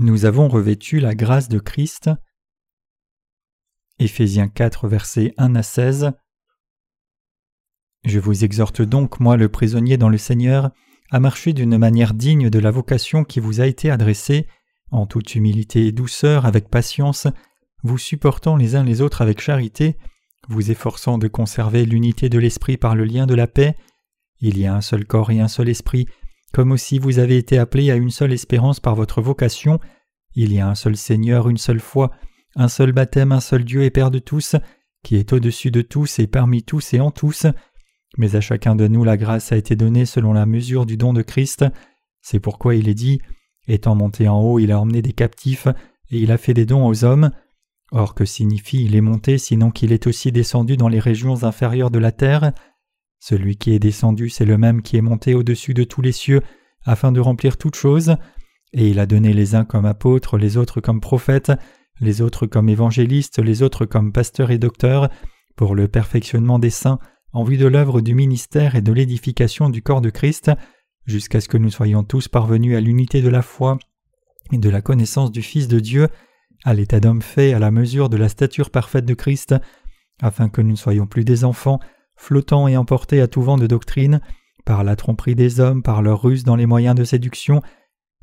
Nous avons revêtu la grâce de Christ. Éphésiens 4, versets 1 à 16. Je vous exhorte donc, moi le prisonnier dans le Seigneur, à marcher d'une manière digne de la vocation qui vous a été adressée, en toute humilité et douceur, avec patience, vous supportant les uns les autres avec charité, vous efforçant de conserver l'unité de l'esprit par le lien de la paix. Il y a un seul corps et un seul esprit, comme aussi vous avez été appelés à une seule espérance par votre vocation. Il y a un seul Seigneur, une seule foi, un seul baptême, un seul Dieu et Père de tous, qui est au-dessus de tous et parmi tous et en tous. Mais à chacun de nous la grâce a été donnée selon la mesure du don de Christ. C'est pourquoi il est dit Étant monté en haut, il a emmené des captifs, et il a fait des dons aux hommes. Or, que signifie il est monté sinon qu'il est aussi descendu dans les régions inférieures de la terre? Celui qui est descendu, c'est le même qui est monté au-dessus de tous les cieux, afin de remplir toutes choses. Et il a donné les uns comme apôtres, les autres comme prophètes, les autres comme évangélistes, les autres comme pasteurs et docteurs, pour le perfectionnement des saints, en vue de l'œuvre du ministère et de l'édification du corps de Christ, jusqu'à ce que nous soyons tous parvenus à l'unité de la foi et de la connaissance du Fils de Dieu, à l'état d'homme fait à la mesure de la stature parfaite de Christ, afin que nous ne soyons plus des enfants, flottants et emportés à tout vent de doctrine, par la tromperie des hommes, par leur ruse dans les moyens de séduction,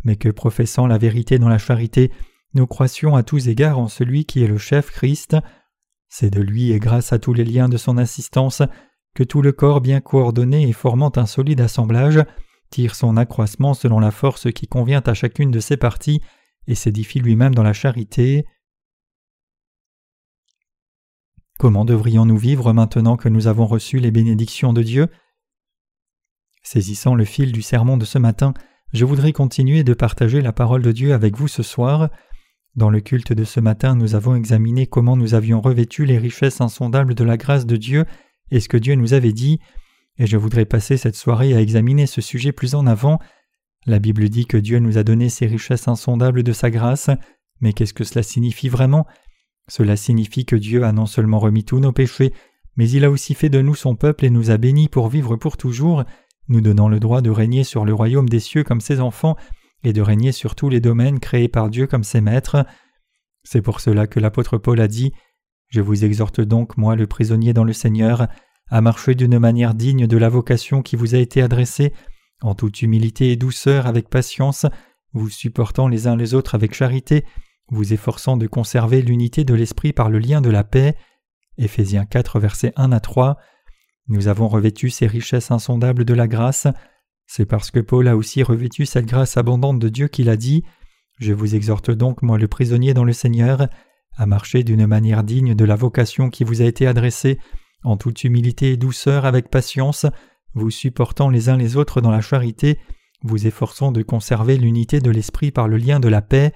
mais que, professant la vérité dans la charité, nous croissions à tous égards en celui qui est le chef Christ. C'est de lui et grâce à tous les liens de son assistance que tout le corps bien coordonné et formant un solide assemblage tire son accroissement selon la force qui convient à chacune de ses parties et s'édifie lui-même dans la charité. Comment devrions-nous vivre maintenant que nous avons reçu les bénédictions de Dieu? Saisissant le fil du sermon de ce matin, je voudrais continuer de partager la parole de Dieu avec vous ce soir. Dans le culte de ce matin, nous avons examiné comment nous avions revêtu les richesses insondables de la grâce de Dieu et ce que Dieu nous avait dit, et je voudrais passer cette soirée à examiner ce sujet plus en avant. La Bible dit que Dieu nous a donné ces richesses insondables de sa grâce, mais qu'est-ce que cela signifie vraiment? Cela signifie que Dieu a non seulement remis tous nos péchés, mais il a aussi fait de nous son peuple et nous a bénis pour vivre pour toujours, nous donnant le droit de régner sur le royaume des cieux comme ses enfants, et de régner sur tous les domaines créés par Dieu comme ses maîtres. C'est pour cela que l'apôtre Paul a dit je vous exhorte donc, moi le prisonnier dans le Seigneur, à marcher d'une manière digne de la vocation qui vous a été adressée, en toute humilité et douceur, avec patience, vous supportant les uns les autres avec charité, vous efforçant de conserver l'unité de l'esprit par le lien de la paix. Éphésiens 4, versets 1 à 3. Nous avons revêtu ces richesses insondables de la grâce. C'est parce que Paul a aussi revêtu cette grâce abondante de Dieu qu'il a dit Je vous exhorte donc, moi le prisonnier dans le Seigneur, à marcher d'une manière digne de la vocation qui vous a été adressée, en toute humilité et douceur avec patience, vous supportant les uns les autres dans la charité, vous efforçant de conserver l'unité de l'esprit par le lien de la paix.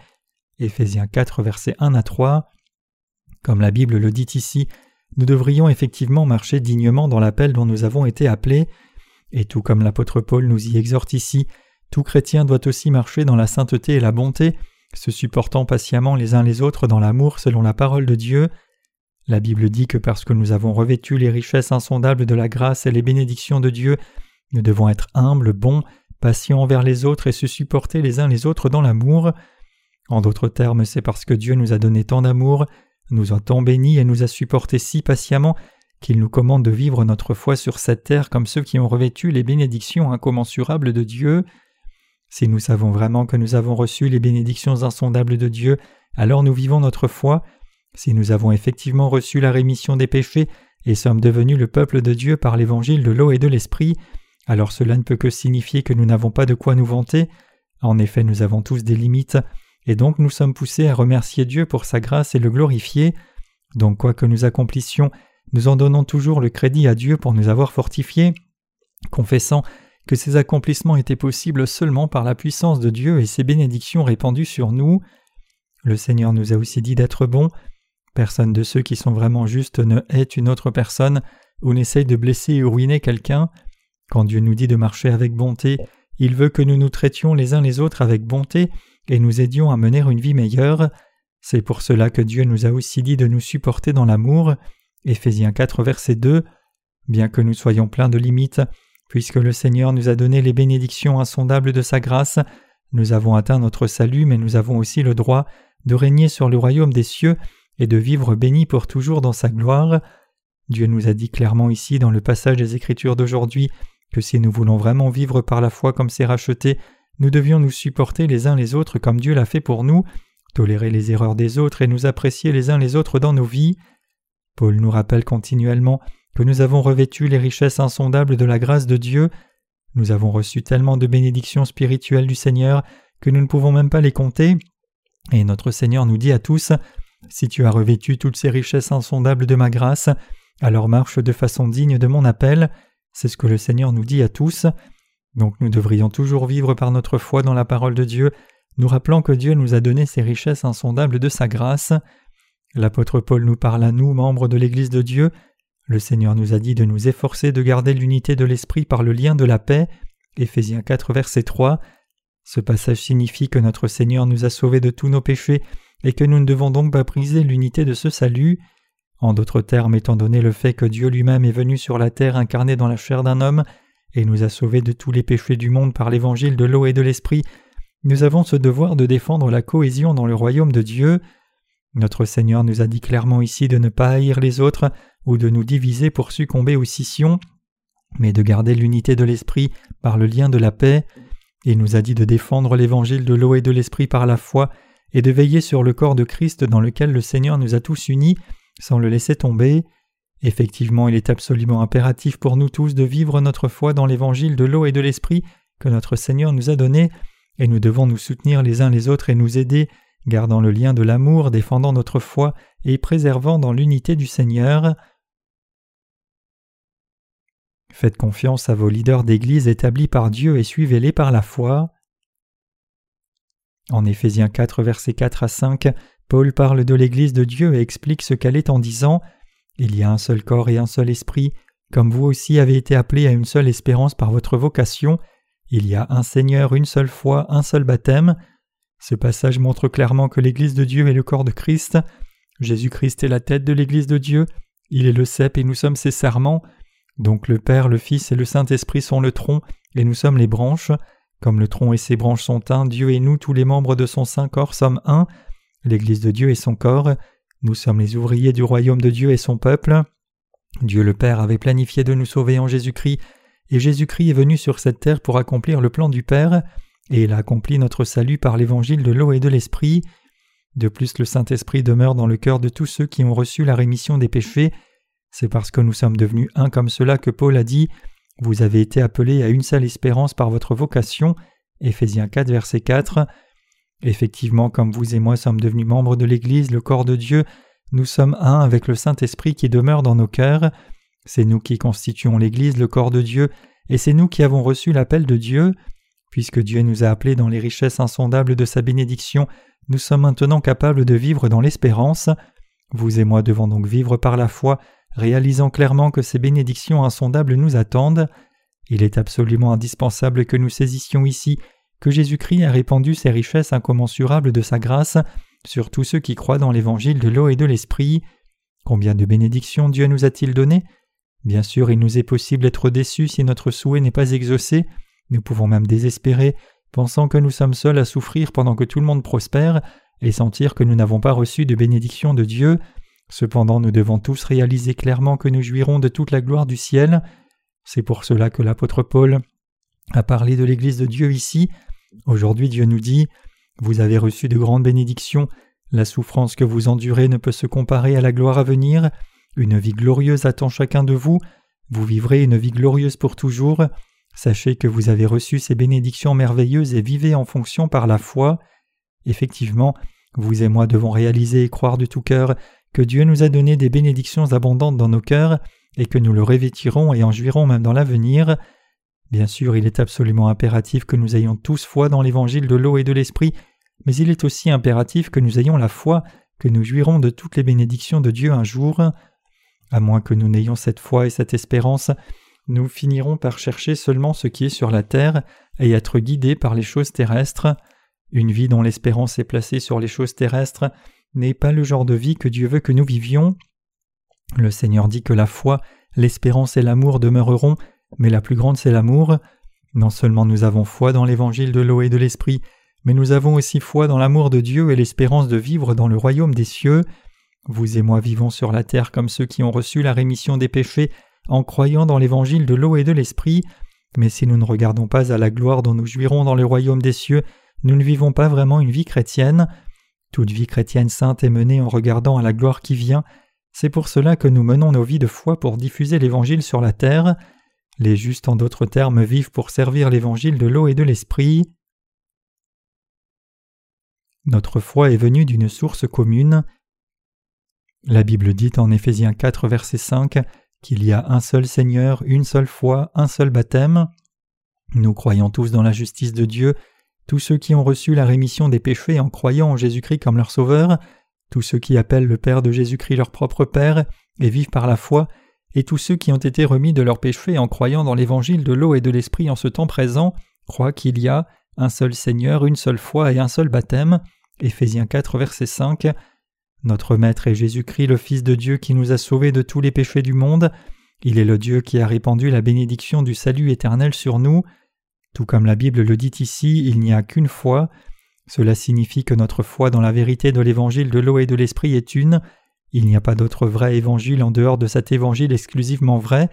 Éphésiens 4, versets 1 à 3. Comme la Bible le dit ici, nous devrions effectivement marcher dignement dans l'appel dont nous avons été appelés, et tout comme l'apôtre Paul nous y exhorte ici, tout chrétien doit aussi marcher dans la sainteté et la bonté, se supportant patiemment les uns les autres dans l'amour selon la parole de Dieu. La Bible dit que parce que nous avons revêtu les richesses insondables de la grâce et les bénédictions de Dieu, nous devons être humbles, bons, patients envers les autres et se supporter les uns les autres dans l'amour. En d'autres termes, c'est parce que Dieu nous a donné tant d'amour, nous a tant bénis et nous a supportés si patiemment qu'il nous commande de vivre notre foi sur cette terre comme ceux qui ont revêtu les bénédictions incommensurables de Dieu. Si nous savons vraiment que nous avons reçu les bénédictions insondables de Dieu, alors nous vivons notre foi. Si nous avons effectivement reçu la rémission des péchés et sommes devenus le peuple de Dieu par l'évangile de l'eau et de l'esprit, alors cela ne peut que signifier que nous n'avons pas de quoi nous vanter. En effet, nous avons tous des limites, et donc nous sommes poussés à remercier Dieu pour sa grâce et le glorifier. Donc quoi que nous accomplissions, nous en donnons toujours le crédit à Dieu pour nous avoir fortifiés, confessant que ces accomplissements étaient possibles seulement par la puissance de Dieu et ses bénédictions répandues sur nous. Le Seigneur nous a aussi dit d'être bons. Personne de ceux qui sont vraiment justes ne hait une autre personne ou n'essaye de blesser ou ruiner quelqu'un. Quand Dieu nous dit de marcher avec bonté, il veut que nous nous traitions les uns les autres avec bonté et nous aidions à mener une vie meilleure. C'est pour cela que Dieu nous a aussi dit de nous supporter dans l'amour. Éphésiens 4, verset 2. Bien que nous soyons pleins de limites, puisque le Seigneur nous a donné les bénédictions insondables de sa grâce, Nous avons atteint notre salut, mais nous avons aussi le droit de régner sur le royaume des cieux et de vivre bénis pour toujours dans sa gloire. Dieu nous a dit clairement ici dans le passage des Écritures d'aujourd'hui que si nous voulons vraiment vivre par la foi comme c'est racheté, nous devions nous supporter les uns les autres comme Dieu l'a fait pour nous, tolérer les erreurs des autres et nous apprécier les uns les autres dans nos vies. Paul nous rappelle continuellement que nous avons revêtu les richesses insondables de la grâce de Dieu, nous avons reçu tellement de bénédictions spirituelles du Seigneur que nous ne pouvons même pas les compter, et notre Seigneur nous dit à tous Si tu as revêtu toutes ces richesses insondables de ma grâce, alors marche de façon digne de mon appel. C'est ce que le Seigneur nous dit à tous. Donc nous devrions toujours vivre par notre foi dans la parole de Dieu, nous rappelant que Dieu nous a donné ces richesses insondables de sa grâce. L'apôtre Paul nous parle à nous, membres de l'Église de Dieu, le Seigneur nous a dit de nous efforcer de garder l'unité de l'esprit par le lien de la paix. Éphésiens 4, verset 3. Ce passage signifie que notre Seigneur nous a sauvés de tous nos péchés et que nous ne devons donc pas briser l'unité de ce salut. En d'autres termes, étant donné le fait que Dieu lui-même est venu sur la terre incarné dans la chair d'un homme et nous a sauvés de tous les péchés du monde par l'évangile de l'eau et de l'esprit, nous avons ce devoir de défendre la cohésion dans le royaume de Dieu. Notre Seigneur nous a dit clairement ici de ne pas haïr les autres ou de nous diviser pour succomber aux scissions, mais de garder l'unité de l'esprit par le lien de la paix. Il nous a dit de défendre l'évangile de l'eau et de l'esprit par la foi et de veiller sur le corps de Christ dans lequel le Seigneur nous a tous unis sans le laisser tomber. Effectivement, il est absolument impératif pour nous tous de vivre notre foi dans l'évangile de l'eau et de l'esprit que notre Seigneur nous a donné, et nous devons nous soutenir les uns les autres et nous aider gardant le lien de l'amour, défendant notre foi et préservant dans l'unité du Seigneur. Faites confiance à vos leaders d'Église établis par Dieu et suivez-les par la foi. En Éphésiens 4, versets 4 à 5, Paul parle de l'Église de Dieu et explique ce qu'elle est en disant Il y a un seul corps et un seul esprit, comme vous aussi avez été appelés à une seule espérance par votre vocation. Il y a un Seigneur, une seule foi, un seul baptême. Ce passage montre clairement que l'Église de Dieu est le corps de Christ. Jésus-Christ est la tête de l'Église de Dieu, il est le cep et nous sommes ses serments. Donc le Père, le Fils et le Saint-Esprit sont le tronc, et nous sommes les branches. Comme le tronc et ses branches sont un, Dieu et nous, tous les membres de son saint corps, sommes un. L'Église de Dieu est son corps. Nous sommes les ouvriers du royaume de Dieu et son peuple. Dieu le Père avait planifié de nous sauver en Jésus-Christ, et Jésus-Christ est venu sur cette terre pour accomplir le plan du Père et il a accompli notre salut par l'évangile de l'eau et de l'esprit. De plus, le Saint-Esprit demeure dans le cœur de tous ceux qui ont reçu la rémission des péchés. C'est parce que nous sommes devenus un comme cela que Paul a dit Vous avez été appelés à une seule espérance par votre vocation. Éphésiens 4, verset 4. Effectivement, comme vous et moi sommes devenus membres de l'Église, le corps de Dieu, nous sommes un avec le Saint-Esprit qui demeure dans nos cœurs. C'est nous qui constituons l'Église, le corps de Dieu, et c'est nous qui avons reçu l'appel de Dieu. Puisque Dieu nous a appelés dans les richesses insondables de sa bénédiction, nous sommes maintenant capables de vivre dans l'espérance. Vous et moi devons donc vivre par la foi, réalisant clairement que ces bénédictions insondables nous attendent. Il est absolument indispensable que nous saisissions ici que Jésus-Christ a répandu ces richesses incommensurables de sa grâce sur tous ceux qui croient dans l'évangile de l'eau et de l'esprit. Combien de bénédictions Dieu nous a-t-il données? Bien sûr, il nous est possible d'être déçus si notre souhait n'est pas exaucé, nous pouvons même désespérer, pensant que nous sommes seuls à souffrir pendant que tout le monde prospère, et sentir que nous n'avons pas reçu de bénédiction de Dieu. Cependant nous devons tous réaliser clairement que nous jouirons de toute la gloire du ciel. C'est pour cela que l'apôtre Paul a parlé de l'Église de Dieu ici. Aujourd'hui Dieu nous dit Vous avez reçu de grandes bénédictions, la souffrance que vous endurez ne peut se comparer à la gloire à venir, une vie glorieuse attend chacun de vous, vous vivrez une vie glorieuse pour toujours. Sachez que vous avez reçu ces bénédictions merveilleuses et vivez en fonction par la foi. Effectivement, vous et moi devons réaliser et croire de tout cœur que Dieu nous a donné des bénédictions abondantes dans nos cœurs et que nous le revêtirons et en jouirons même dans l'avenir. Bien sûr, il est absolument impératif que nous ayons tous foi dans l'évangile de l'eau et de l'esprit, mais il est aussi impératif que nous ayons la foi que nous jouirons de toutes les bénédictions de Dieu un jour. À moins que nous n'ayons cette foi et cette espérance, nous finirons par chercher seulement ce qui est sur la terre et être guidés par les choses terrestres. Une vie dont l'espérance est placée sur les choses terrestres n'est pas le genre de vie que Dieu veut que nous vivions. Le Seigneur dit que la foi, l'espérance et l'amour demeureront, mais la plus grande c'est l'amour. Non seulement nous avons foi dans l'évangile de l'eau et de l'esprit, mais nous avons aussi foi dans l'amour de Dieu et l'espérance de vivre dans le royaume des cieux. Vous et moi vivons sur la terre comme ceux qui ont reçu la rémission des péchés en croyant dans l'évangile de l'eau et de l'esprit, mais si nous ne regardons pas à la gloire dont nous jouirons dans le royaume des cieux, nous ne vivons pas vraiment une vie chrétienne. Toute vie chrétienne sainte est menée en regardant à la gloire qui vient. C'est pour cela que nous menons nos vies de foi pour diffuser l'Évangile sur la terre. Les justes, en d'autres termes, vivent pour servir l'Évangile de l'eau et de l'Esprit. Notre foi est venue d'une source commune. La Bible dit en Éphésiens 4, verset 5 qu'il y a un seul Seigneur, une seule foi, un seul baptême. Nous croyons tous dans la justice de Dieu tous ceux qui ont reçu la rémission des péchés en croyant en Jésus-Christ comme leur Sauveur, tous ceux qui appellent le Père de Jésus-Christ leur propre Père et vivent par la foi, et tous ceux qui ont été remis de leurs péchés en croyant dans l'évangile de l'eau et de l'esprit en ce temps présent, croient qu'il y a un seul Seigneur, une seule foi et un seul baptême. Éphésiens 4, verset 5. Notre Maître est Jésus-Christ, le Fils de Dieu qui nous a sauvés de tous les péchés du monde. Il est le Dieu qui a répandu la bénédiction du salut éternel sur nous. Tout comme la Bible le dit ici, il n'y a qu'une foi. Cela signifie que notre foi dans la vérité de l'évangile de l'eau et de l'esprit est une. Il n'y a pas d'autre vrai évangile en dehors de cet évangile exclusivement vrai.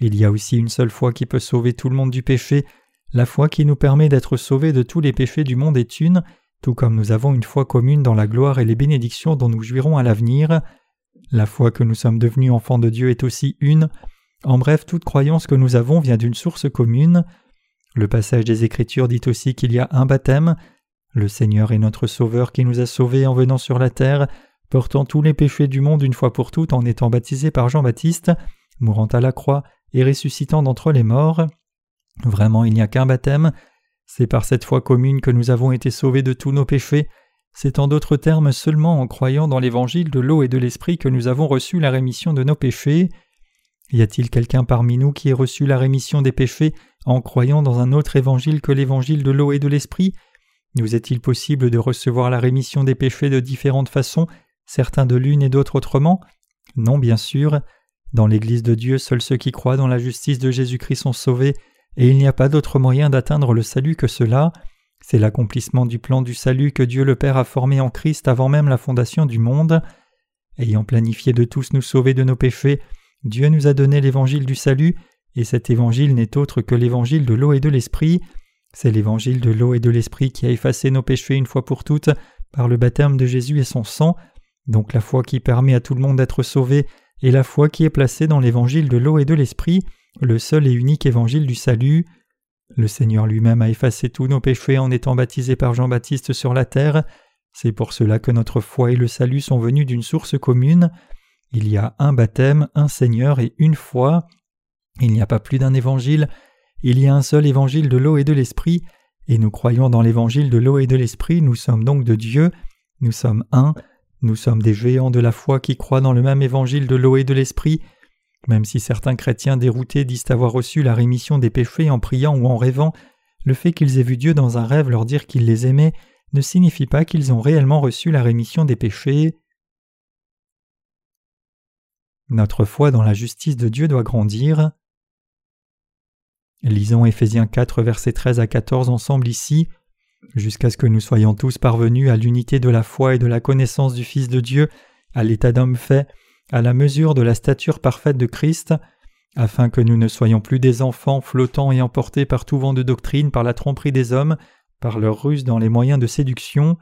Il y a aussi une seule foi qui peut sauver tout le monde du péché. La foi qui nous permet d'être sauvés de tous les péchés du monde est une, tout comme nous avons une foi commune dans la gloire et les bénédictions dont nous jouirons à l'avenir. La foi que nous sommes devenus enfants de Dieu est aussi une. En bref, toute croyance que nous avons vient d'une source commune. Le passage des Écritures dit aussi qu'il y a un baptême. Le Seigneur est notre Sauveur qui nous a sauvés en venant sur la terre, portant tous les péchés du monde une fois pour toutes en étant baptisé par Jean-Baptiste, mourant à la croix et ressuscitant d'entre les morts. Vraiment, il n'y a qu'un baptême. C'est par cette foi commune que nous avons été sauvés de tous nos péchés. C'est en d'autres termes seulement en croyant dans l'évangile de l'eau et de l'esprit que nous avons reçu la rémission de nos péchés. Y a-t-il quelqu'un parmi nous qui ait reçu la rémission des péchés en croyant dans un autre évangile que l'évangile de l'eau et de l'esprit? Nous est-il possible de recevoir la rémission des péchés de différentes façons, certains de l'une et d'autres autrement? Non, bien sûr. Dans l'Église de Dieu, seuls ceux qui croient dans la justice de Jésus-Christ sont sauvés, et il n'y a pas d'autre moyen d'atteindre le salut que cela. C'est l'accomplissement du plan du salut que Dieu le Père a formé en Christ avant même la fondation du monde. Ayant planifié de tous nous sauver de nos péchés, Dieu nous a donné l'évangile du salut, et cet évangile n'est autre que l'évangile de l'eau et de l'esprit. C'est l'évangile de l'eau et de l'esprit qui a effacé nos péchés une fois pour toutes par le baptême de Jésus et son sang, donc la foi qui permet à tout le monde d'être sauvé, et la foi qui est placée dans l'évangile de l'eau et de l'esprit, le seul et unique évangile du salut. Le Seigneur lui-même a effacé tous nos péchés en étant baptisé par Jean-Baptiste sur la terre. C'est pour cela que notre foi et le salut sont venus d'une source commune. Il y a un baptême, un Seigneur et une foi. Il n'y a pas plus d'un évangile, il y a un seul évangile de l'eau et de l'esprit, et nous croyons dans l'évangile de l'eau et de l'esprit, nous sommes donc de Dieu, nous sommes un, nous sommes des géants de la foi qui croient dans le même évangile de l'eau et de l'esprit, même si certains chrétiens déroutés disent avoir reçu la rémission des péchés en priant ou en rêvant, le fait qu'ils aient vu Dieu dans un rêve leur dire qu'il les aimait ne signifie pas qu'ils ont réellement reçu la rémission des péchés. Notre foi dans la justice de Dieu doit grandir. Lisons Éphésiens 4 versets 13 à 14 ensemble ici, jusqu'à ce que nous soyons tous parvenus à l'unité de la foi et de la connaissance du Fils de Dieu, à l'état d'homme fait, à la mesure de la stature parfaite de Christ, afin que nous ne soyons plus des enfants flottants et emportés par tout vent de doctrine par la tromperie des hommes, par leur ruse dans les moyens de séduction.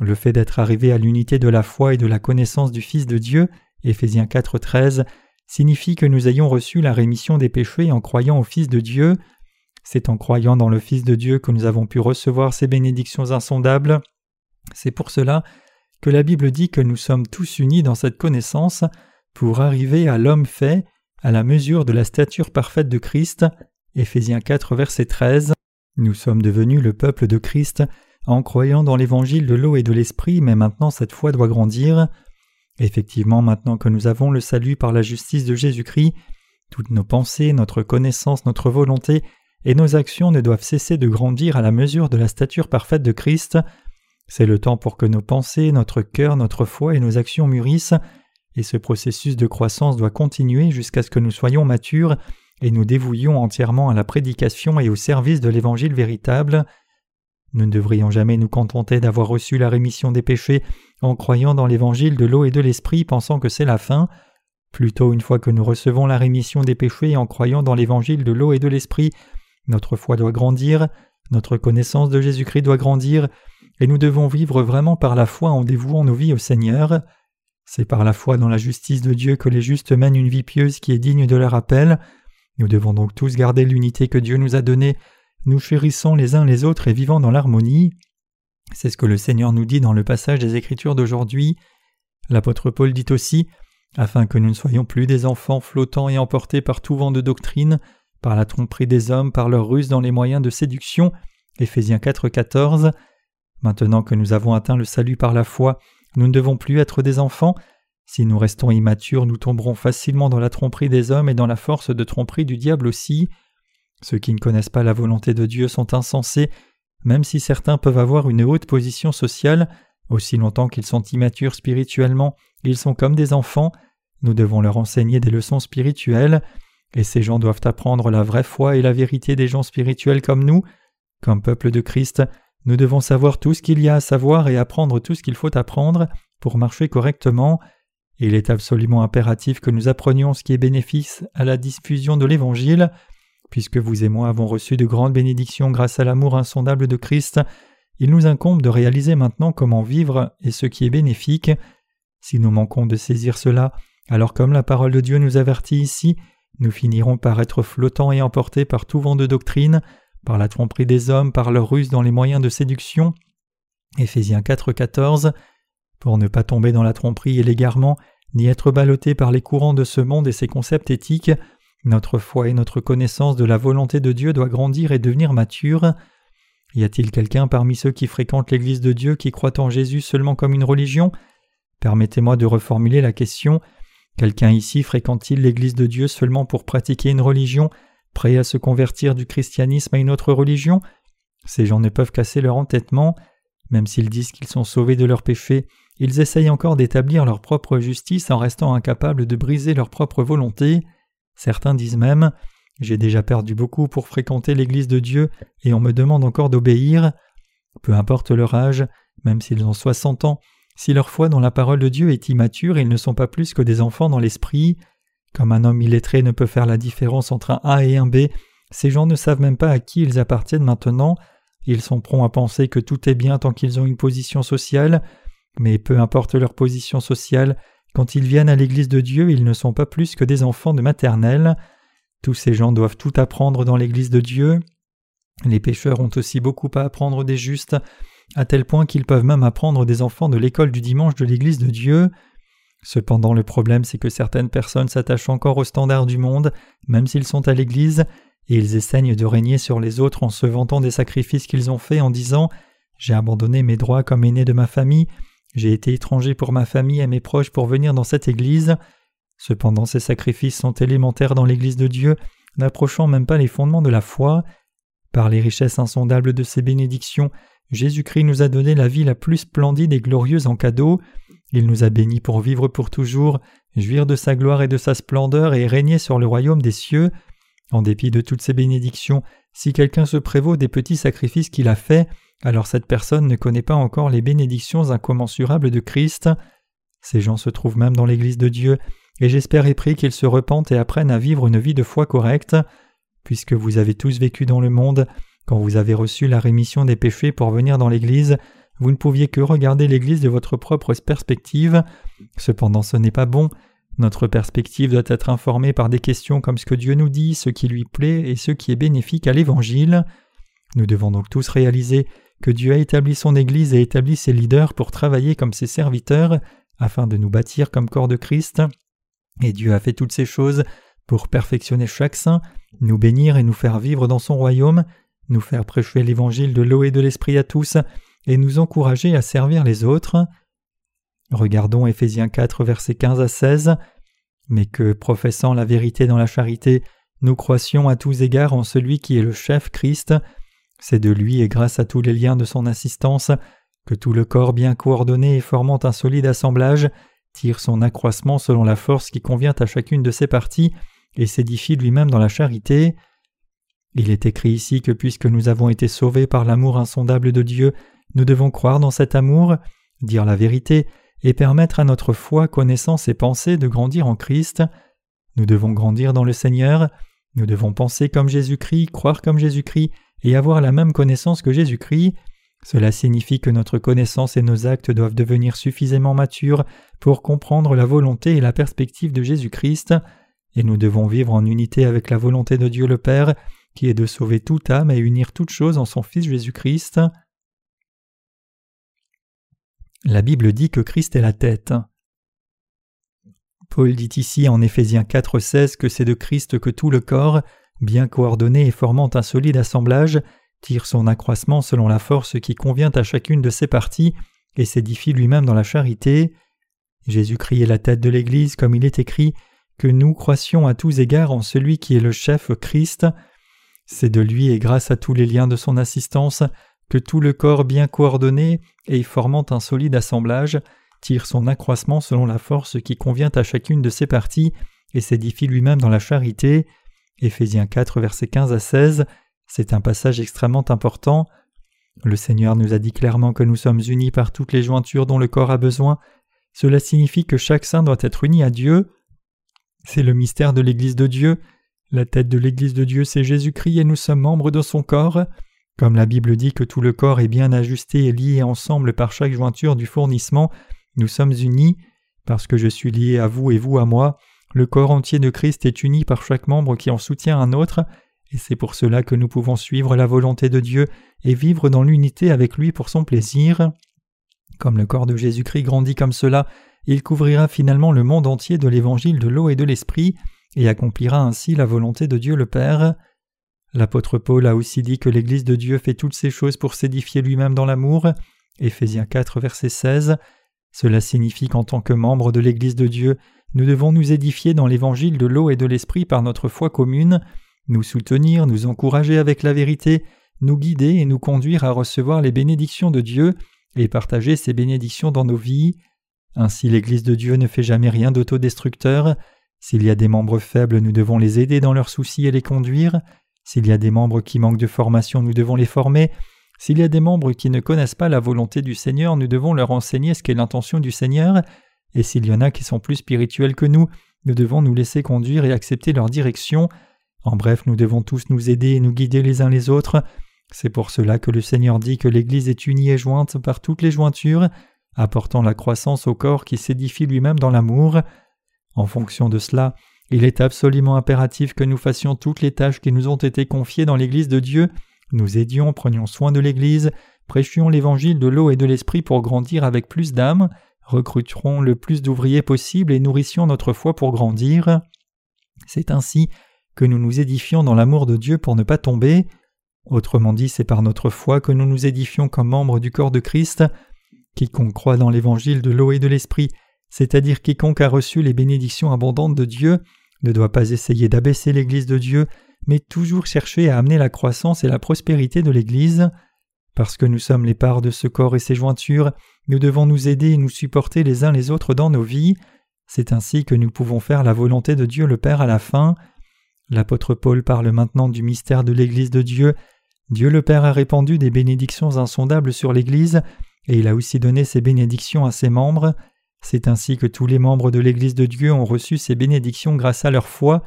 Le fait d'être arrivé à l'unité de la foi et de la connaissance du Fils de Dieu Éphésiens 4.13 signifie que nous ayons reçu la rémission des péchés en croyant au Fils de Dieu. C'est en croyant dans le Fils de Dieu que nous avons pu recevoir ces bénédictions insondables. C'est pour cela que la Bible dit que nous sommes tous unis dans cette connaissance pour arriver à l'homme fait, à la mesure de la stature parfaite de Christ. Éphésiens 4, verset 13. Nous sommes devenus le peuple de Christ en croyant dans l'évangile de l'eau et de l'esprit, mais maintenant cette foi doit grandir. Effectivement, maintenant que nous avons le salut par la justice de Jésus-Christ, toutes nos pensées, notre connaissance, notre volonté et nos actions ne doivent cesser de grandir à la mesure de la stature parfaite de Christ. C'est le temps pour que nos pensées, notre cœur, notre foi et nos actions mûrissent, et ce processus de croissance doit continuer jusqu'à ce que nous soyons matures et nous dévouions entièrement à la prédication et au service de l'Évangile véritable. Nous ne devrions jamais nous contenter d'avoir reçu la rémission des péchés en croyant dans l'évangile de l'eau et de l'esprit pensant que c'est la fin. Plutôt une fois que nous recevons la rémission des péchés en croyant dans l'évangile de l'eau et de l'esprit, notre foi doit grandir, notre connaissance de Jésus-Christ doit grandir, et nous devons vivre vraiment par la foi en dévouant nos vies au Seigneur. C'est par la foi dans la justice de Dieu que les justes mènent une vie pieuse qui est digne de leur appel. Nous devons donc tous garder l'unité que Dieu nous a donnée, nous chérissons les uns les autres et vivant dans l'harmonie. C'est ce que le Seigneur nous dit dans le passage des Écritures d'aujourd'hui. L'apôtre Paul dit aussi afin que nous ne soyons plus des enfants flottants et emportés par tout vent de doctrine, par la tromperie des hommes, par leur ruse dans les moyens de séduction. Éphésiens 4, 14. Maintenant que nous avons atteint le salut par la foi, nous ne devons plus être des enfants. Si nous restons immatures, nous tomberons facilement dans la tromperie des hommes et dans la force de tromperie du diable aussi. Ceux qui ne connaissent pas la volonté de Dieu sont insensés, même si certains peuvent avoir une haute position sociale, aussi longtemps qu'ils sont immatures spirituellement, ils sont comme des enfants, nous devons leur enseigner des leçons spirituelles, et ces gens doivent apprendre la vraie foi et la vérité des gens spirituels comme nous. Comme peuple de Christ, nous devons savoir tout ce qu'il y a à savoir et apprendre tout ce qu'il faut apprendre pour marcher correctement. Il est absolument impératif que nous apprenions ce qui est bénéfice à la diffusion de l'Évangile. Puisque vous et moi avons reçu de grandes bénédictions grâce à l'amour insondable de Christ, il nous incombe de réaliser maintenant comment vivre et ce qui est bénéfique. Si nous manquons de saisir cela, alors comme la parole de Dieu nous avertit ici, nous finirons par être flottants et emportés par tout vent de doctrine, par la tromperie des hommes, par leur ruse dans les moyens de séduction. Éphésiens 4.14 Pour ne pas tomber dans la tromperie et l'égarement, ni être ballottés par les courants de ce monde et ses concepts éthiques, notre foi et notre connaissance de la volonté de Dieu doit grandir et devenir mature. Y a-t-il quelqu'un parmi ceux qui fréquentent l'Église de Dieu qui croit en Jésus seulement comme une religion? Permettez-moi de reformuler la question. Quelqu'un ici fréquente-t-il l'Église de Dieu seulement pour pratiquer une religion, prêt à se convertir du christianisme à une autre religion? Ces gens ne peuvent casser leur entêtement. Même s'ils disent qu'ils sont sauvés de leurs péchés, ils essayent encore d'établir leur propre justice en restant incapables de briser leur propre volonté. Certains disent même J'ai déjà perdu beaucoup pour fréquenter l'Église de Dieu et on me demande encore d'obéir. Peu importe leur âge, même s'ils ont soixante ans, si leur foi dans la parole de Dieu est immature, ils ne sont pas plus que des enfants dans l'esprit. Comme un homme illettré ne peut faire la différence entre un A et un B, ces gens ne savent même pas à qui ils appartiennent maintenant. Ils sont prompts à penser que tout est bien tant qu'ils ont une position sociale, mais peu importe leur position sociale, quand ils viennent à l'Église de Dieu, ils ne sont pas plus que des enfants de maternelle. Tous ces gens doivent tout apprendre dans l'Église de Dieu. Les pécheurs ont aussi beaucoup à apprendre des justes, à tel point qu'ils peuvent même apprendre des enfants de l'école du dimanche de l'Église de Dieu. Cependant le problème c'est que certaines personnes s'attachent encore aux standards du monde, même s'ils sont à l'Église, et ils essayent de régner sur les autres en se vantant des sacrifices qu'ils ont faits en disant J'ai abandonné mes droits comme aîné de ma famille, j'ai été étranger pour ma famille et mes proches pour venir dans cette Église. Cependant ces sacrifices sont élémentaires dans l'Église de Dieu, n'approchant même pas les fondements de la foi. Par les richesses insondables de ses bénédictions, Jésus-Christ nous a donné la vie la plus splendide et glorieuse en cadeau. Il nous a bénis pour vivre pour toujours, jouir de sa gloire et de sa splendeur et régner sur le royaume des cieux. En dépit de toutes ces bénédictions, si quelqu'un se prévaut des petits sacrifices qu'il a faits, alors cette personne ne connaît pas encore les bénédictions incommensurables de Christ. Ces gens se trouvent même dans l'Église de Dieu, et j'espère et prie qu'ils se repentent et apprennent à vivre une vie de foi correcte. Puisque vous avez tous vécu dans le monde, quand vous avez reçu la rémission des péchés pour venir dans l'Église, vous ne pouviez que regarder l'Église de votre propre perspective. Cependant ce n'est pas bon. Notre perspective doit être informée par des questions comme ce que Dieu nous dit, ce qui lui plaît et ce qui est bénéfique à l'Évangile. Nous devons donc tous réaliser que Dieu a établi son Église et établi ses leaders pour travailler comme ses serviteurs, afin de nous bâtir comme corps de Christ. Et Dieu a fait toutes ces choses pour perfectionner chaque saint, nous bénir et nous faire vivre dans son royaume, nous faire prêcher l'évangile de l'eau et de l'esprit à tous, et nous encourager à servir les autres. Regardons Éphésiens 4, versets 15 à 16. Mais que, professant la vérité dans la charité, nous croissions à tous égards en celui qui est le chef Christ, c'est de lui et grâce à tous les liens de son assistance que tout le corps bien coordonné et formant un solide assemblage tire son accroissement selon la force qui convient à chacune de ses parties et s'édifie lui-même dans la charité. Il est écrit ici que puisque nous avons été sauvés par l'amour insondable de Dieu, nous devons croire dans cet amour, dire la vérité et permettre à notre foi, connaissance et pensée de grandir en Christ. Nous devons grandir dans le Seigneur, nous devons penser comme Jésus-Christ, croire comme Jésus-Christ et avoir la même connaissance que Jésus-Christ. Cela signifie que notre connaissance et nos actes doivent devenir suffisamment matures pour comprendre la volonté et la perspective de Jésus-Christ, et nous devons vivre en unité avec la volonté de Dieu le Père, qui est de sauver toute âme et unir toutes choses en son Fils Jésus-Christ. La Bible dit que Christ est la tête. Paul dit ici en Éphésiens 4,16 que c'est de Christ que tout le corps, bien coordonné et formant un solide assemblage, tire son accroissement selon la force qui convient à chacune de ses parties et s'édifie lui-même dans la charité. Jésus-Christ est la tête de l'Église, comme il est écrit, que nous croissions à tous égards en celui qui est le chef Christ. C'est de lui et grâce à tous les liens de son assistance que tout le corps bien coordonné et formant un solide assemblage tire son accroissement selon la force qui convient à chacune de ses parties et s'édifie lui-même dans la charité. Éphésiens 4, versets 15 à 16, c'est un passage extrêmement important. Le Seigneur nous a dit clairement que nous sommes unis par toutes les jointures dont le corps a besoin. Cela signifie que chaque saint doit être uni à Dieu. C'est le mystère de l'Église de Dieu. La tête de l'Église de Dieu, c'est Jésus-Christ et nous sommes membres de son corps. Comme la Bible dit que tout le corps est bien ajusté et lié ensemble par chaque jointure du fournissement, nous sommes unis, parce que je suis lié à vous et vous à moi, le corps entier de Christ est uni par chaque membre qui en soutient un autre, et c'est pour cela que nous pouvons suivre la volonté de Dieu et vivre dans l'unité avec lui pour son plaisir. Comme le corps de Jésus-Christ grandit comme cela, il couvrira finalement le monde entier de l'évangile de l'eau et de l'esprit, et accomplira ainsi la volonté de Dieu le Père. L'apôtre Paul a aussi dit que l'Église de Dieu fait toutes ces choses pour s'édifier lui-même dans l'amour. Éphésiens 4, verset 16. Cela signifie qu'en tant que membres de l'Église de Dieu, nous devons nous édifier dans l'évangile de l'eau et de l'esprit par notre foi commune, nous soutenir, nous encourager avec la vérité, nous guider et nous conduire à recevoir les bénédictions de Dieu et partager ces bénédictions dans nos vies. Ainsi l'Église de Dieu ne fait jamais rien d'autodestructeur. S'il y a des membres faibles, nous devons les aider dans leurs soucis et les conduire. S'il y a des membres qui manquent de formation, nous devons les former. S'il y a des membres qui ne connaissent pas la volonté du Seigneur, nous devons leur enseigner ce qu'est l'intention du Seigneur, et s'il y en a qui sont plus spirituels que nous, nous devons nous laisser conduire et accepter leur direction. En bref, nous devons tous nous aider et nous guider les uns les autres. C'est pour cela que le Seigneur dit que l'Église est unie et jointe par toutes les jointures, apportant la croissance au corps qui s'édifie lui-même dans l'amour. En fonction de cela, il est absolument impératif que nous fassions toutes les tâches qui nous ont été confiées dans l'Église de Dieu, nous aidions, prenions soin de l'Église, prêchions l'évangile de l'eau et de l'esprit pour grandir avec plus d'âmes, recruterons le plus d'ouvriers possible et nourrissions notre foi pour grandir. C'est ainsi que nous nous édifions dans l'amour de Dieu pour ne pas tomber. Autrement dit, c'est par notre foi que nous nous édifions comme membres du corps de Christ. Quiconque croit dans l'évangile de l'eau et de l'esprit, c'est-à-dire quiconque a reçu les bénédictions abondantes de Dieu, ne doit pas essayer d'abaisser l'Église de Dieu, mais toujours chercher à amener la croissance et la prospérité de l'Église. Parce que nous sommes les parts de ce corps et ses jointures, nous devons nous aider et nous supporter les uns les autres dans nos vies. C'est ainsi que nous pouvons faire la volonté de Dieu le Père à la fin. L'apôtre Paul parle maintenant du mystère de l'Église de Dieu. Dieu le Père a répandu des bénédictions insondables sur l'Église, et il a aussi donné ces bénédictions à ses membres. C'est ainsi que tous les membres de l'Église de Dieu ont reçu ces bénédictions grâce à leur foi,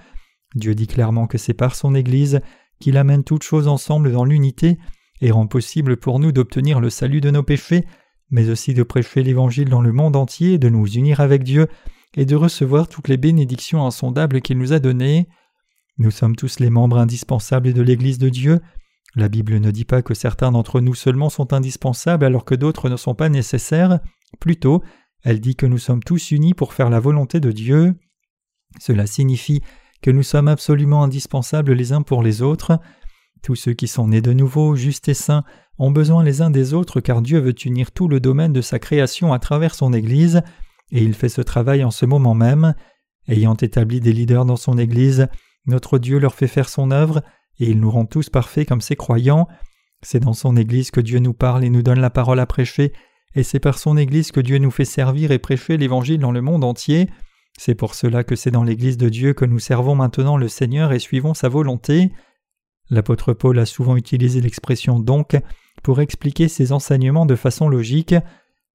Dieu dit clairement que c'est par son Église qu'il amène toutes choses ensemble dans l'unité et rend possible pour nous d'obtenir le salut de nos péchés, mais aussi de prêcher l'Évangile dans le monde entier, de nous unir avec Dieu et de recevoir toutes les bénédictions insondables qu'il nous a données. Nous sommes tous les membres indispensables de l'Église de Dieu. La Bible ne dit pas que certains d'entre nous seulement sont indispensables alors que d'autres ne sont pas nécessaires, plutôt elle dit que nous sommes tous unis pour faire la volonté de Dieu. Cela signifie que nous sommes absolument indispensables les uns pour les autres. Tous ceux qui sont nés de nouveau, justes et saints, ont besoin les uns des autres car Dieu veut unir tout le domaine de sa création à travers son Église, et il fait ce travail en ce moment même. Ayant établi des leaders dans son Église, notre Dieu leur fait faire son œuvre, et il nous rend tous parfaits comme ses croyants. C'est dans son Église que Dieu nous parle et nous donne la parole à prêcher, et c'est par son Église que Dieu nous fait servir et prêcher l'Évangile dans le monde entier. C'est pour cela que c'est dans l'Église de Dieu que nous servons maintenant le Seigneur et suivons sa volonté. L'apôtre Paul a souvent utilisé l'expression donc pour expliquer ses enseignements de façon logique.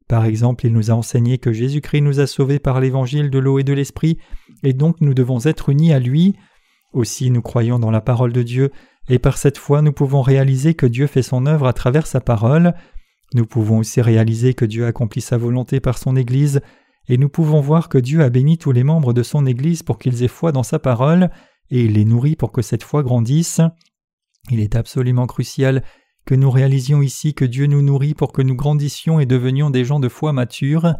Par exemple, il nous a enseigné que Jésus-Christ nous a sauvés par l'évangile de l'eau et de l'esprit, et donc nous devons être unis à lui. Aussi nous croyons dans la parole de Dieu, et par cette foi nous pouvons réaliser que Dieu fait son œuvre à travers sa parole. Nous pouvons aussi réaliser que Dieu accomplit sa volonté par son Église, et nous pouvons voir que Dieu a béni tous les membres de son Église pour qu'ils aient foi dans sa parole, et il les nourrit pour que cette foi grandisse. Il est absolument crucial que nous réalisions ici que Dieu nous nourrit pour que nous grandissions et devenions des gens de foi matures.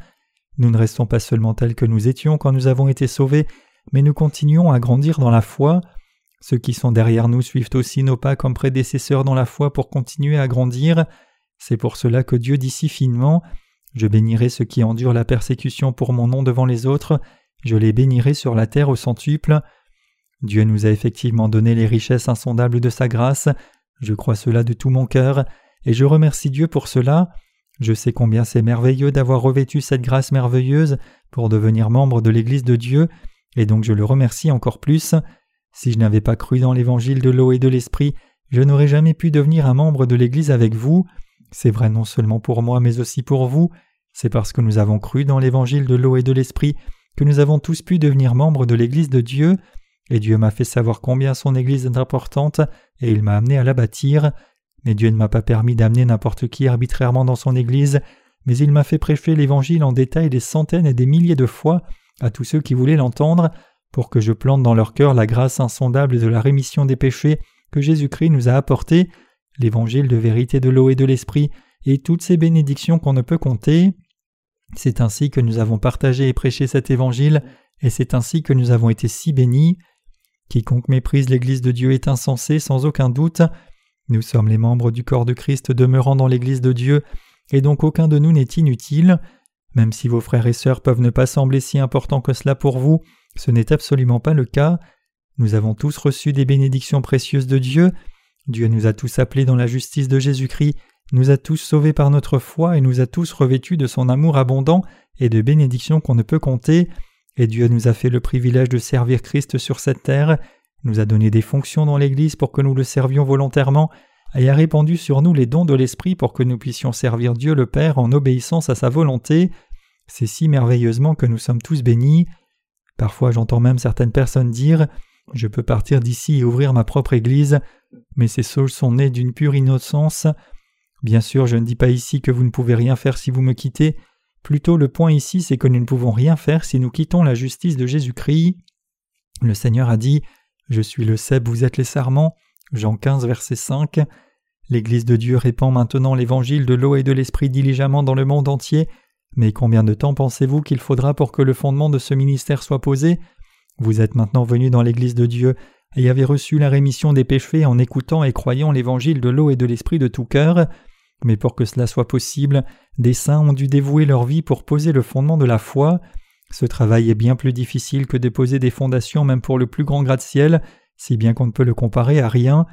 Nous ne restons pas seulement tels que nous étions quand nous avons été sauvés, mais nous continuons à grandir dans la foi. Ceux qui sont derrière nous suivent aussi nos pas comme prédécesseurs dans la foi pour continuer à grandir. C'est pour cela que Dieu dit si finement Je bénirai ceux qui endurent la persécution pour mon nom devant les autres, je les bénirai sur la terre au centuple. Dieu nous a effectivement donné les richesses insondables de sa grâce, je crois cela de tout mon cœur, et je remercie Dieu pour cela. Je sais combien c'est merveilleux d'avoir revêtu cette grâce merveilleuse pour devenir membre de l'Église de Dieu, et donc je le remercie encore plus. Si je n'avais pas cru dans l'évangile de l'eau et de l'esprit, je n'aurais jamais pu devenir un membre de l'Église avec vous. C'est vrai non seulement pour moi, mais aussi pour vous. C'est parce que nous avons cru dans l'évangile de l'eau et de l'esprit que nous avons tous pu devenir membres de l'Église de Dieu, et Dieu m'a fait savoir combien son Église est importante, et il m'a amené à la bâtir. Mais Dieu ne m'a pas permis d'amener n'importe qui arbitrairement dans son Église, mais il m'a fait prêcher l'Évangile en détail des centaines et des milliers de fois à tous ceux qui voulaient l'entendre, pour que je plante dans leur cœur la grâce insondable de la rémission des péchés que Jésus-Christ nous a apporté, l'Évangile de vérité de l'eau et de l'Esprit, et toutes ces bénédictions qu'on ne peut compter. C'est ainsi que nous avons partagé et prêché cet Évangile, et c'est ainsi que nous avons été si bénis. Quiconque méprise l'Église de Dieu est insensé sans aucun doute. Nous sommes les membres du corps de Christ demeurant dans l'Église de Dieu, et donc aucun de nous n'est inutile. Même si vos frères et sœurs peuvent ne pas sembler si importants que cela pour vous, ce n'est absolument pas le cas. Nous avons tous reçu des bénédictions précieuses de Dieu. Dieu nous a tous appelés dans la justice de Jésus-Christ, nous a tous sauvés par notre foi et nous a tous revêtus de son amour abondant et de bénédictions qu'on ne peut compter. Et Dieu nous a fait le privilège de servir Christ sur cette terre, nous a donné des fonctions dans l'Église pour que nous le servions volontairement, et a répandu sur nous les dons de l'Esprit pour que nous puissions servir Dieu le Père en obéissance à sa volonté. C'est si merveilleusement que nous sommes tous bénis. Parfois j'entends même certaines personnes dire Je peux partir d'ici et ouvrir ma propre Église, mais ces saules sont nés d'une pure innocence. Bien sûr, je ne dis pas ici que vous ne pouvez rien faire si vous me quittez, Plutôt le point ici c'est que nous ne pouvons rien faire si nous quittons la justice de Jésus-Christ. Le Seigneur a dit Je suis le cep, vous êtes les sarments. Jean 15, verset 5. L'Église de Dieu répand maintenant l'évangile de l'eau et de l'esprit diligemment dans le monde entier. Mais combien de temps pensez-vous qu'il faudra pour que le fondement de ce ministère soit posé? Vous êtes maintenant venus dans l'Église de Dieu et avez reçu la rémission des péchés en écoutant et croyant l'évangile de l'eau et de l'esprit de tout cœur. Mais pour que cela soit possible, des saints ont dû dévouer leur vie pour poser le fondement de la foi. Ce travail est bien plus difficile que de poser des fondations même pour le plus grand gratte-ciel, si bien qu'on ne peut le comparer à rien.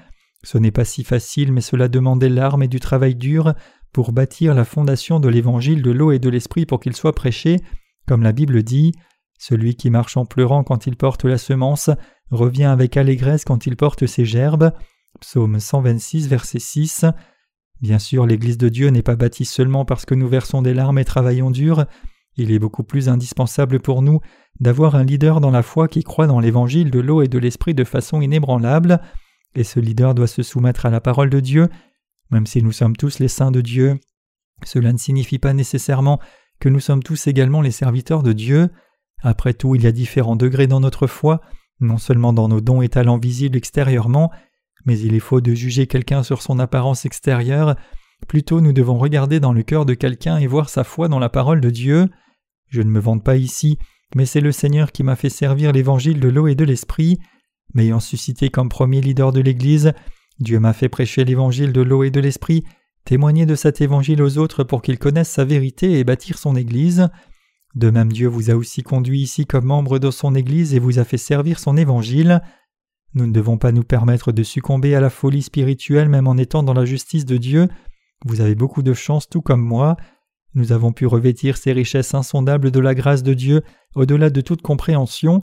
Ce n'est pas si facile, mais cela demande des larmes et du travail dur pour bâtir la fondation de l'évangile de l'eau et de l'esprit pour qu'il soit prêché, comme la Bible dit. Celui qui marche en pleurant quand il porte la semence revient avec allégresse quand il porte ses gerbes. Psaume 126, verset 6. Bien sûr, l'Église de Dieu n'est pas bâtie seulement parce que nous versons des larmes et travaillons dur, il est beaucoup plus indispensable pour nous d'avoir un leader dans la foi qui croit dans l'évangile de l'eau et de l'esprit de façon inébranlable, et ce leader doit se soumettre à la parole de Dieu, même si nous sommes tous les saints de Dieu. Cela ne signifie pas nécessairement que nous sommes tous également les serviteurs de Dieu. Après tout, il y a différents degrés dans notre foi, non seulement dans nos dons et talents visibles extérieurement, mais il est faux de juger quelqu'un sur son apparence extérieure, plutôt nous devons regarder dans le cœur de quelqu'un et voir sa foi dans la parole de Dieu. Je ne me vante pas ici, mais c'est le Seigneur qui m'a fait servir l'évangile de l'eau et de l'esprit. M'ayant suscité comme premier leader de l'Église, Dieu m'a fait prêcher l'évangile de l'eau et de l'esprit, témoigner de cet évangile aux autres pour qu'ils connaissent sa vérité et bâtir son Église. De même Dieu vous a aussi conduit ici comme membre de son Église et vous a fait servir son évangile. Nous ne devons pas nous permettre de succomber à la folie spirituelle même en étant dans la justice de Dieu. Vous avez beaucoup de chance tout comme moi. Nous avons pu revêtir ces richesses insondables de la grâce de Dieu au-delà de toute compréhension.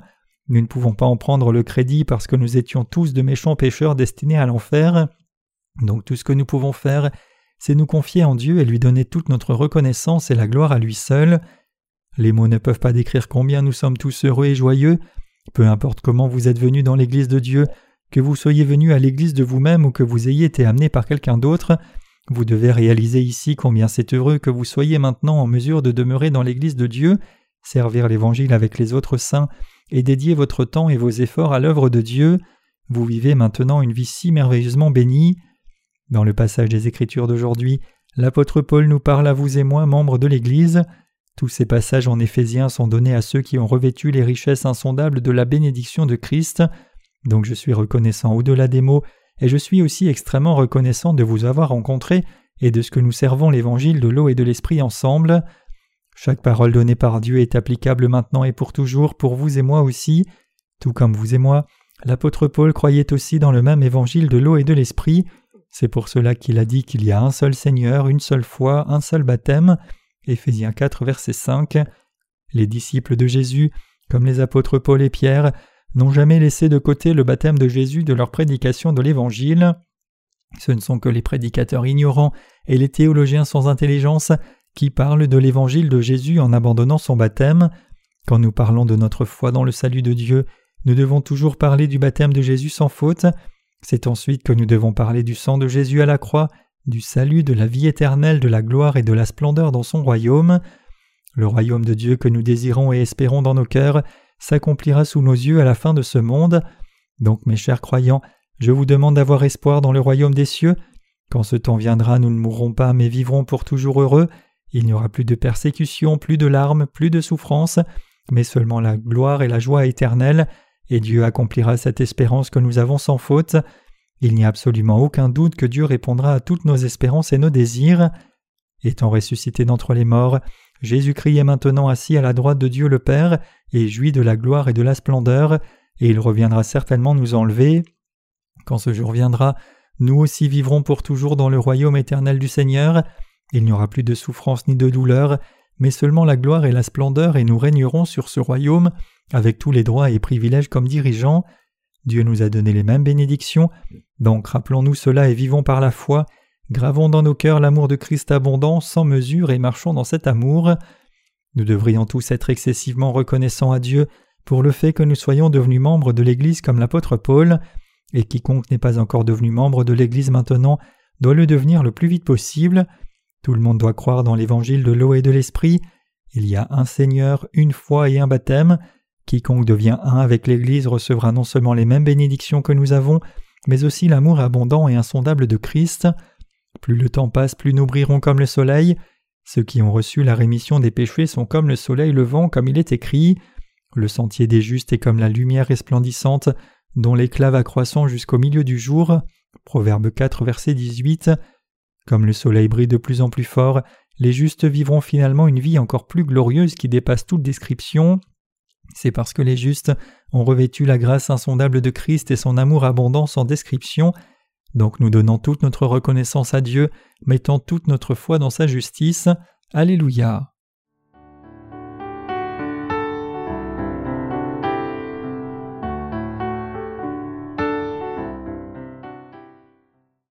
Nous ne pouvons pas en prendre le crédit parce que nous étions tous de méchants pécheurs destinés à l'enfer. Donc tout ce que nous pouvons faire, c'est nous confier en Dieu et lui donner toute notre reconnaissance et la gloire à lui seul. Les mots ne peuvent pas décrire combien nous sommes tous heureux et joyeux. Peu importe comment vous êtes venu dans l'Église de Dieu, que vous soyez venu à l'Église de vous-même ou que vous ayez été amené par quelqu'un d'autre, vous devez réaliser ici combien c'est heureux que vous soyez maintenant en mesure de demeurer dans l'Église de Dieu, servir l'Évangile avec les autres saints et dédier votre temps et vos efforts à l'œuvre de Dieu. Vous vivez maintenant une vie si merveilleusement bénie. Dans le passage des Écritures d'aujourd'hui, l'apôtre Paul nous parle à vous et moi, membres de l'Église. Tous ces passages en Éphésiens sont donnés à ceux qui ont revêtu les richesses insondables de la bénédiction de Christ. Donc je suis reconnaissant au-delà des mots, et je suis aussi extrêmement reconnaissant de vous avoir rencontré et de ce que nous servons l'évangile de l'eau et de l'esprit ensemble. Chaque parole donnée par Dieu est applicable maintenant et pour toujours pour vous et moi aussi. Tout comme vous et moi, l'apôtre Paul croyait aussi dans le même évangile de l'eau et de l'esprit. C'est pour cela qu'il a dit qu'il y a un seul Seigneur, une seule foi, un seul baptême. Éphésiens 4, verset 5. Les disciples de Jésus, comme les apôtres Paul et Pierre, n'ont jamais laissé de côté le baptême de Jésus de leur prédication de l'Évangile. Ce ne sont que les prédicateurs ignorants et les théologiens sans intelligence qui parlent de l'Évangile de Jésus en abandonnant son baptême. Quand nous parlons de notre foi dans le salut de Dieu, nous devons toujours parler du baptême de Jésus sans faute. C'est ensuite que nous devons parler du sang de Jésus à la croix, du salut, de la vie éternelle, de la gloire et de la splendeur dans son royaume. Le royaume de Dieu que nous désirons et espérons dans nos cœurs s'accomplira sous nos yeux à la fin de ce monde. Donc mes chers croyants, je vous demande d'avoir espoir dans le royaume des cieux. Quand ce temps viendra, nous ne mourrons pas, mais vivrons pour toujours heureux. Il n'y aura plus de persécution, plus de larmes, plus de souffrance, mais seulement la gloire et la joie éternelle, et Dieu accomplira cette espérance que nous avons sans faute. Il n'y a absolument aucun doute que Dieu répondra à toutes nos espérances et nos désirs. Étant ressuscité d'entre les morts, Jésus-Christ est maintenant assis à la droite de Dieu le Père et jouit de la gloire et de la splendeur, et il reviendra certainement nous enlever. Quand ce jour viendra, nous aussi vivrons pour toujours dans le royaume éternel du Seigneur. Il n'y aura plus de souffrance ni de douleur, mais seulement la gloire et la splendeur, et nous régnerons sur ce royaume avec tous les droits et privilèges comme dirigeants. Dieu nous a donné les mêmes bénédictions, donc rappelons-nous cela et vivons par la foi, gravons dans nos cœurs l'amour de Christ abondant, sans mesure, et marchons dans cet amour. Nous devrions tous être excessivement reconnaissants à Dieu pour le fait que nous soyons devenus membres de l'Église comme l'apôtre Paul, et quiconque n'est pas encore devenu membre de l'Église maintenant doit le devenir le plus vite possible. Tout le monde doit croire dans l'évangile de l'eau et de l'esprit. Il y a un Seigneur, une foi et un baptême. Quiconque devient un avec l'Église recevra non seulement les mêmes bénédictions que nous avons, mais aussi l'amour abondant et insondable de Christ. Plus le temps passe, plus nous brillerons comme le soleil. Ceux qui ont reçu la rémission des péchés sont comme le soleil levant, comme il est écrit. Le sentier des justes est comme la lumière resplendissante, dont l'éclat va croissant jusqu'au milieu du jour. Proverbe 4, verset 18. Comme le soleil brille de plus en plus fort, les justes vivront finalement une vie encore plus glorieuse qui dépasse toute description. C'est parce que les justes ont revêtu la grâce insondable de Christ et son amour abondant sans description donc nous donnons toute notre reconnaissance à Dieu, mettant toute notre foi dans sa justice. Alléluia.